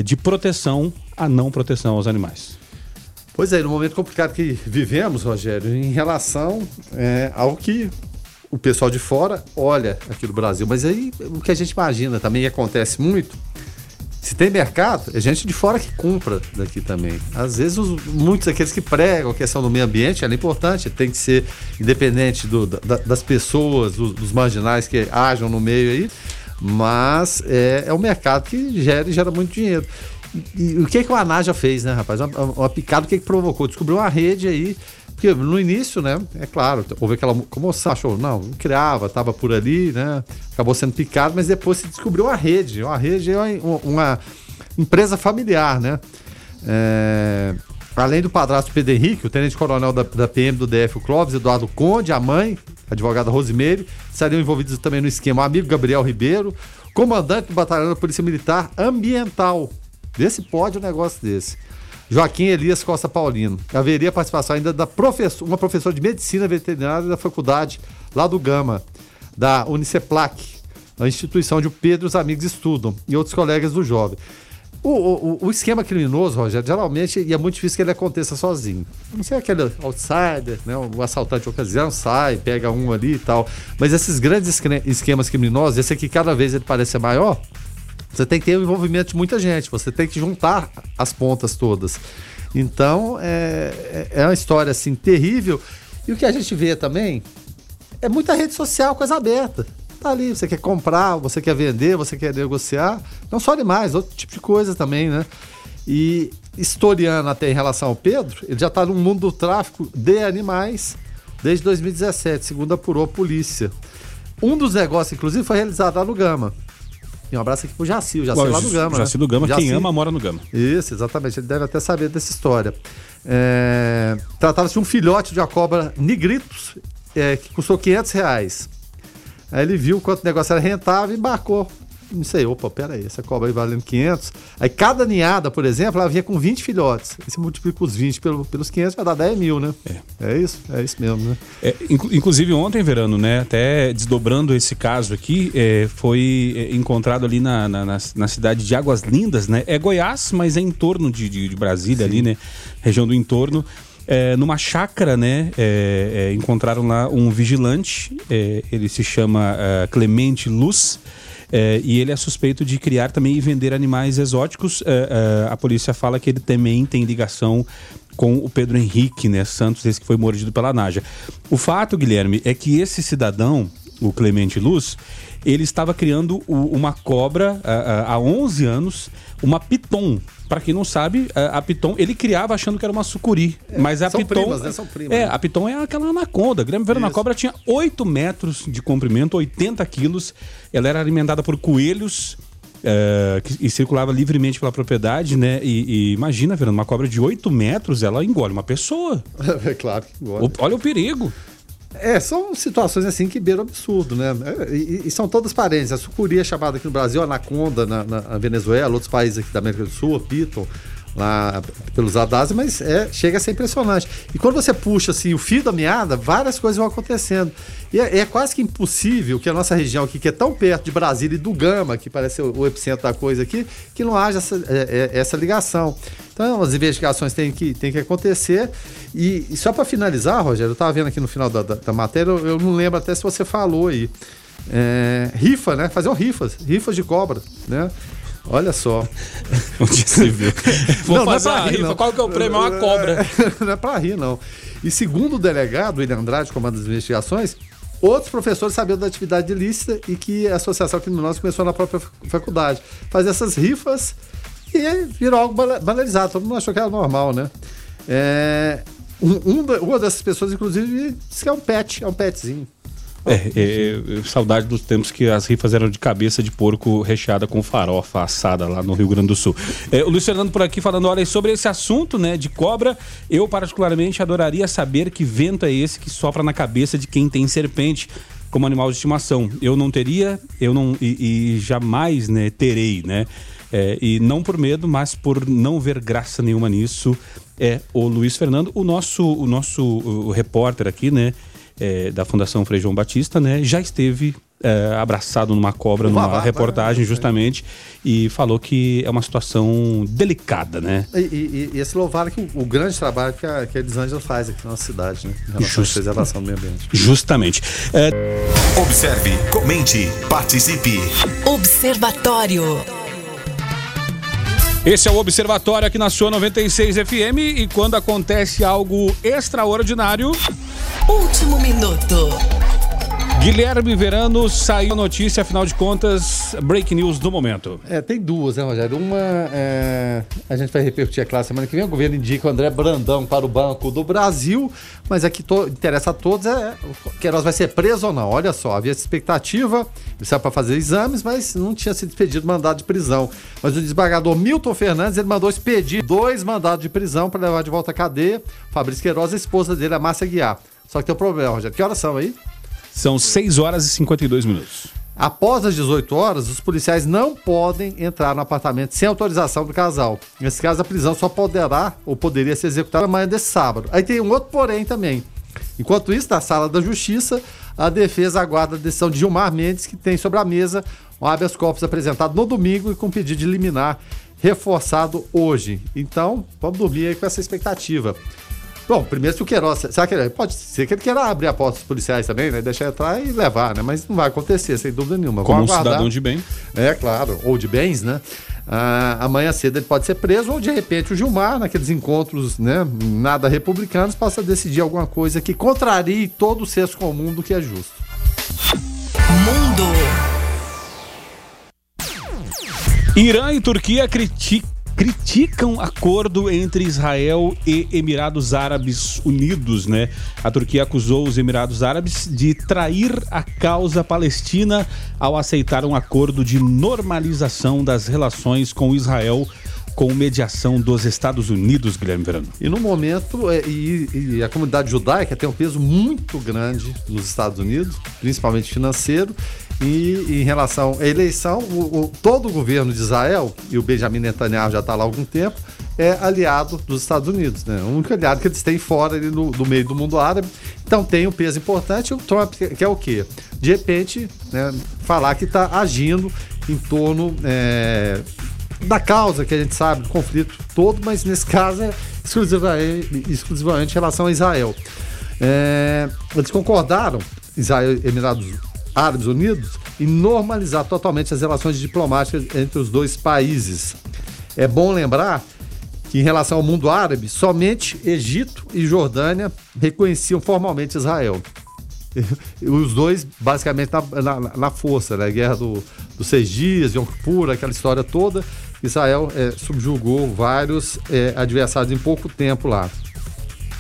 de proteção a não proteção aos animais. Pois é, no momento complicado que vivemos, Rogério, em relação é, ao que o pessoal de fora olha aqui no Brasil. Mas aí o que a gente imagina também acontece muito. Se tem mercado, é gente de fora que compra daqui também. Às vezes, os- muitos daqueles que pregam a questão do meio ambiente, ela é importante, tem que ser independente do- da- das pessoas, dos, dos marginais que ajam no meio aí, mas é, é um mercado que gera e gera muito dinheiro. E, o que, que o Anaja fez, né, rapaz? Uma, uma picada, o que, que provocou? Descobriu uma rede aí. Porque no início, né, é claro, houve aquela comoção, achou, não, não criava, estava por ali, né, acabou sendo picado, mas depois se descobriu uma rede, uma rede é uma, uma empresa familiar, né, é, além do padrasto Pedro Henrique, o tenente-coronel da, da PM do DF, o Clóvis Eduardo Conde, a mãe, a advogada Rosimeire, estariam envolvidos também no esquema o amigo Gabriel Ribeiro, comandante do batalhão da Polícia Militar Ambiental. Desse pode um negócio desse. Joaquim Elias Costa Paulino. Haveria participação ainda da uma professora de medicina veterinária da faculdade lá do Gama, da Uniceplac, a instituição onde o Pedro e os amigos estudam, e outros colegas do jovem. O, o, o esquema criminoso, Rogério, geralmente e é muito difícil que ele aconteça sozinho. Não sei aquele outsider, né? O assaltante de ocasião sai, pega um ali e tal. Mas esses grandes esque- esquemas criminosos, esse aqui cada vez ele parece maior, você tem que ter o envolvimento de muita gente, você tem que juntar as pontas todas. Então, é, é é uma história assim terrível. E o que a gente vê também é muita rede social, coisa aberta. Tá ali, você quer comprar, você quer vender, você quer negociar. Não só animais, outro tipo de coisa também, né? E historiando até em relação ao Pedro, ele já está no mundo do tráfico de animais desde 2017, segundo apurou a polícia. Um dos negócios, inclusive, foi realizado lá no Gama. E um abraço aqui pro Jaci, o Jaci Ué, lá do Gama. Jaci né? do Gama, quem Jaci- ama mora no Gama. Isso, exatamente. Ele deve até saber dessa história. É, Tratava-se de um filhote de uma cobra nigritos é, que custou 500 reais. Aí ele viu quanto o negócio era rentável e embarcou não sei, opa, pera aí, essa cobra aí valendo 500. Aí cada ninhada, por exemplo, ela vinha com 20 filhotes. Aí você multiplica os 20 pelo, pelos 500, vai dar 10 mil, né? É. é isso? É isso mesmo, né? É, inclu inclusive ontem, Verano, né, até desdobrando esse caso aqui, é, foi é, encontrado ali na, na, na, cidade de Águas Lindas, né? É Goiás, mas é em torno de, de, de Brasília Sim. ali, né? Região do entorno. É, numa chácara, né, é, é, encontraram lá um vigilante, ele se chama Clemente Luz, é, e ele é suspeito de criar também e vender animais exóticos. a polícia fala que ele também tem ligação com o Pedro Henrique né, Santos, esse que foi mordido pela Naja. O fato, Guilherme, é que esse cidadão, o Clemente Luz, ele estava criando uma cobra há 11 anos, uma piton, para quem não sabe, a, a Piton, ele criava achando que era uma sucuri. É, mas a são Piton. Primas, né? São primas, é, né? a Piton é aquela anaconda. Grêmio Verão na Cobra tinha 8 metros de comprimento, 80 quilos. Ela era alimentada por coelhos. É, que, e circulava livremente pela propriedade, né? E, e imagina, Verano, uma cobra de 8 metros, ela engole uma pessoa. (laughs) É claro que engole. O, olha o perigo. É, são situações assim que beiram absurdo, né? É, e, e, são todas parentes. A sucuri é chamada aqui no Brasil anaconda na, na Venezuela, outros países aqui da América do Sul, piton lá pelos Adasa, mas é, chega a ser impressionante. E quando você puxa assim o fio da meada, várias coisas vão acontecendo. E é, é, quase que impossível que a nossa região aqui, que é tão perto de Brasília e do Gama, que parece o, o epicentro da coisa aqui, que não haja essa, é, é essa ligação. Então, as investigações têm que, têm que acontecer. E, e só para finalizar, Rogério, eu estava vendo aqui no final da, da, da matéria, eu, eu, não lembro até se você falou aí. É, rifa, né? Fazer rifas, rifas de cobra, né? Olha só. (laughs) Onde se vê. (laughs) Vou não, fazer não é a rifa. Não. Qual que é o prêmio? É uma cobra. não é para rir, não. E segundo o delegado, William Andrade, comando das investigações, outros professores sabiam da atividade ilícita e que a associação criminosa começou na própria faculdade. Fazer essas rifas e virou algo banalizado. Todo mundo achou que era normal, né? É, um, uma dessas pessoas, inclusive, disse que é um pet, é um petzinho. É, é, é, saudade dos tempos que as rifas eram de cabeça de porco recheada com farofa assada lá no Rio Grande do Sul. É, o Luiz Fernando por aqui falando, olha, sobre esse assunto, né, de cobra, eu particularmente adoraria saber que vento é esse que sopra na cabeça de quem tem serpente como animal de estimação. Eu não teria, eu não e, e jamais, né, terei, né? É, e não por medo, mas por não ver graça nenhuma nisso, é o Luiz Fernando, o nosso, o nosso o repórter aqui, né, é, da Fundação Frei João Batista, né, já esteve é, abraçado numa cobra numa reportagem né? justamente e falou que é uma situação delicada, né? E, e, e esse louvar que o, o, grande trabalho que a, que a Elisângela faz aqui na nossa cidade, né? Em relação Just... à preservação do meio ambiente. Justamente. É... Observe, comente, participe. Observatório. Esse é o Observatório aqui na sua 96 FM e quando acontece algo extraordinário. Último minuto. Guilherme Verano saiu notícia, afinal de contas, break news do momento. É, tem duas, né, Rogério? Uma, é, a gente vai repercutir, é claro, semana que vem. O governo indica o André Brandão para o Banco do Brasil, mas aqui to, interessa a todos é Queiroz vai ser preso ou não. Olha só, havia essa expectativa, ele saiu para fazer exames, mas não tinha sido expedido mandado de prisão. Mas o desembargador Milton Fernandes, ele mandou expedir dois mandados de prisão para levar de volta à cadeia. Fabrício Queiroz, a esposa dele, a Márcia Guiar. Só que tem um problema, Rogério. Que horas são aí? São 6 horas e 52 minutos. Após as 18 horas, os policiais não podem entrar no apartamento sem autorização do casal. Nesse caso, a prisão só poderá ou poderia ser executada amanhã desse sábado. Aí tem um outro porém também. Enquanto isso, na sala da justiça, a defesa aguarda a decisão de Gilmar Mendes, que tem sobre a mesa um habeas corpus apresentado no domingo e com pedido de liminar reforçado hoje. Então, vamos dormir aí com essa expectativa. Bom, primeiro se o Queiroz. Será que ele, pode ser que ele queira abrir a porta dos policiais também, né? Deixar entrar e levar, né? Mas não vai acontecer, sem dúvida nenhuma. Como um cidadão de bem. É, claro. Ou de bens, né? Ah, amanhã cedo ele pode ser preso, ou de repente o Gilmar, naqueles encontros, né? Nada republicanos, possa decidir alguma coisa que contrarie todo o senso comum do que é justo. Mundo. Irã e Turquia criticam criticam acordo entre Israel e Emirados Árabes Unidos, né? A Turquia acusou os Emirados Árabes de trair a causa palestina ao aceitar um acordo de normalização das relações com Israel com mediação dos Estados Unidos, Guilherme Verano. E no momento, é, e, e a comunidade judaica tem um peso muito grande nos Estados Unidos, principalmente financeiro, e em relação à eleição, o, o, todo o governo de Israel, e o Benjamin Netanyahu já está lá há algum tempo, é aliado dos Estados Unidos, né? O único aliado que eles têm fora ali no, do meio do mundo árabe. Então tem um peso importante. O Trump quer o quê? De repente, né, falar que está agindo em torno é, da causa que a gente sabe, do conflito todo, mas nesse caso é exclusivamente, exclusivamente em relação a Israel. É, eles concordaram, Israel e Emirados Árabes Unidos, em normalizar totalmente as relações diplomáticas entre os dois países. É bom lembrar que, em relação ao mundo árabe, somente Egito e Jordânia reconheciam formalmente Israel. Os dois, basicamente, na, na, na força, né? Guerra do, dos Seis Dias, Yom Kippur, aquela história toda. Israel é, subjugou vários é, adversários em pouco tempo lá.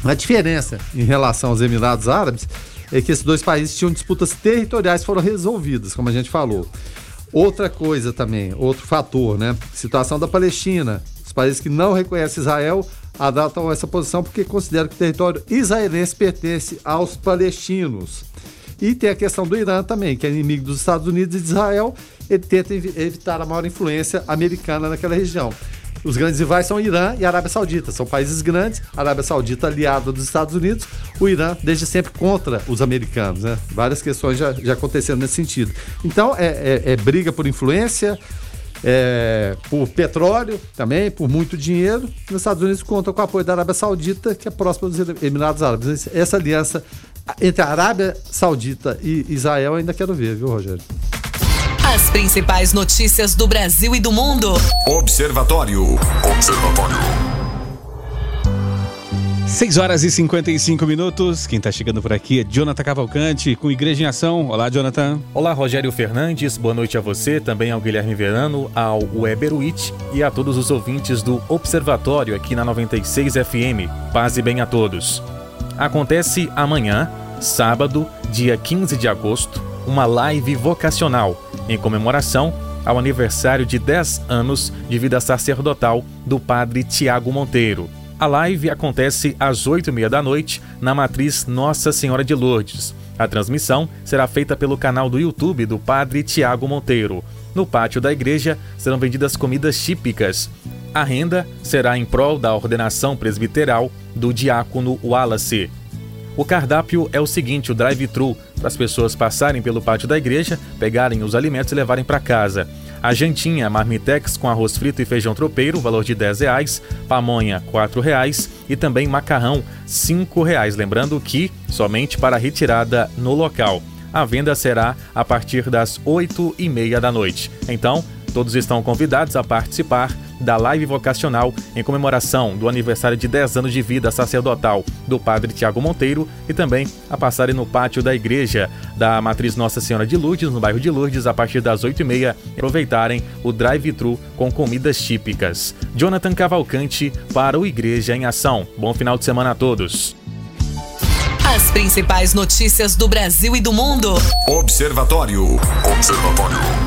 A diferença em relação aos Emirados Árabes é que esses dois países tinham disputas territoriais foram resolvidas, como a gente falou. Outra coisa também, outro fator, né? Situação da Palestina. Os países que não reconhecem Israel adotam essa posição porque consideram que o território israelense pertence aos palestinos. E tem a questão do Irã também, que é inimigo dos Estados Unidos e de Israel, ele tenta evitar a maior influência americana naquela região. Os grandes rivais são Irã e Arábia Saudita. São países grandes, Arábia Saudita aliada dos Estados Unidos, o Irã desde sempre contra os americanos. Né? Várias questões já, já aconteceram nesse sentido. Então, é, é, é briga por influência, é, por petróleo também, por muito dinheiro. Os Estados Unidos contam com o apoio da Arábia Saudita, que é próxima dos Emirados Árabes. Essa aliança entre a Arábia Saudita e Israel ainda quero ver, viu, Rogério? As principais notícias do Brasil e do mundo. Observatório. Observatório. 6 horas e 55 minutos. Quem está chegando por aqui é Jonathan Cavalcante, com Igreja em Ação. Olá, Jonathan. Olá, Rogério Fernandes. Boa noite a você, também ao Guilherme Verano, ao Weber Witt e a todos os ouvintes do Observatório aqui na 96 FM. Paz e bem a todos. Acontece amanhã, sábado, dia 15 de agosto, uma live vocacional em comemoração ao aniversário de 10 anos de vida sacerdotal do padre Tiago Monteiro. A live acontece às 8h30 da noite na matriz Nossa Senhora de Lourdes. A transmissão será feita pelo canal do YouTube do padre Tiago Monteiro. No pátio da igreja serão vendidas comidas típicas. A renda será em prol da ordenação presbiteral do diácono Wallace. O cardápio é o seguinte: o drive-thru, para as pessoas passarem pelo pátio da igreja, pegarem os alimentos e levarem para casa. A jantinha marmitex com arroz frito e feijão tropeiro, valor de R$ reais, pamonha R$ reais e também macarrão R$ reais. Lembrando que somente para retirada no local. A venda será a partir das 8 e meia da noite. Então, todos estão convidados a participar da live vocacional em comemoração do aniversário de 10 anos de vida sacerdotal do padre Tiago Monteiro e também a passarem no pátio da igreja da Matriz Nossa Senhora de Lourdes, no bairro de Lourdes, a partir das 8h30, aproveitarem o drive-thru com comidas típicas. Jonathan Cavalcante para o Igreja em Ação. Bom final de semana a todos. As principais notícias do Brasil e do mundo. Observatório. Observatório.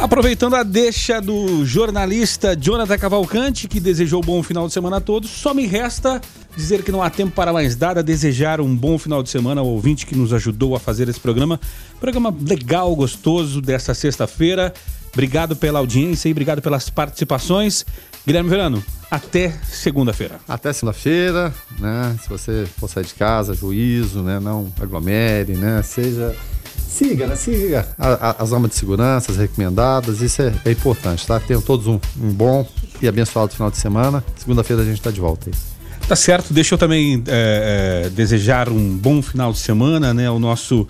Aproveitando a deixa do jornalista Jonathan Cavalcante, que desejou um bom final de semana a todos, só me resta dizer que não há tempo para mais nada, desejar um bom final de semana ao ouvinte que nos ajudou a fazer esse programa. Programa legal, gostoso dessa sexta-feira. Obrigado pela audiência e obrigado pelas participações. Guilherme Verano, até segunda-feira. Até segunda-feira, né? Se você for sair de casa, juízo, né? Não aglomere, né? Seja Siga, né? Siga as normas de segurança, as recomendadas, isso é, é importante, tá? Tenham todos um, um, bom e abençoado final de semana. Segunda-feira a gente está de volta aí. Tá certo, deixa eu também é, é, desejar um bom final de semana, né? O nosso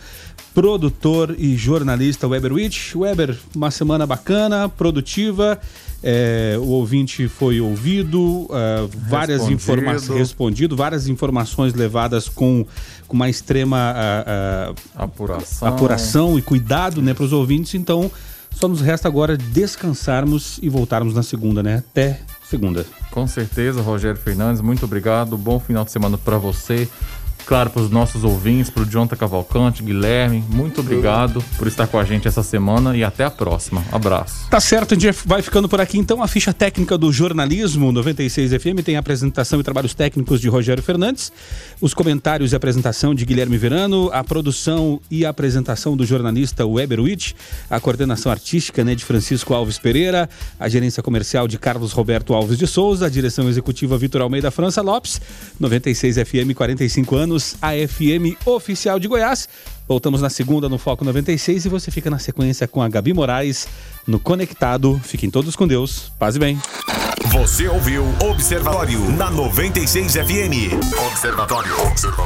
produtor e jornalista Weber Witt. Weber, uma semana bacana, produtiva. É, o ouvinte foi ouvido, uh, várias informações respondido, várias informações levadas com, com uma extrema uh, uh, apuração. apuração e cuidado né, para os ouvintes. Então, só nos resta agora descansarmos e voltarmos na segunda, né? Até segunda. Com certeza, Rogério Fernandes, muito obrigado. Bom final de semana para você claro, para os nossos ouvintes, para o Jonathan Cavalcante, Guilherme, muito obrigado por estar com a gente essa semana e até a próxima. Abraço. Tá certo, a gente vai ficando por aqui então. A ficha técnica do jornalismo 96 FM tem a apresentação e trabalhos técnicos de Rogério Fernandes, os comentários e apresentação de Guilherme Verano, a produção e apresentação do jornalista Weber Witt, a coordenação artística né, de Francisco Alves Pereira, a gerência comercial de Carlos Roberto Alves de Souza, a direção executiva Vitor Almeida França Lopes, 96 FM 45 a FM oficial de Goiás. Voltamos na segunda no Foco 96 e você fica na sequência com a Gabi Moraes no Conectado. Fiquem todos com Deus. Paz e bem. Você ouviu Observatório na 96 FM. Observatório. Observatório.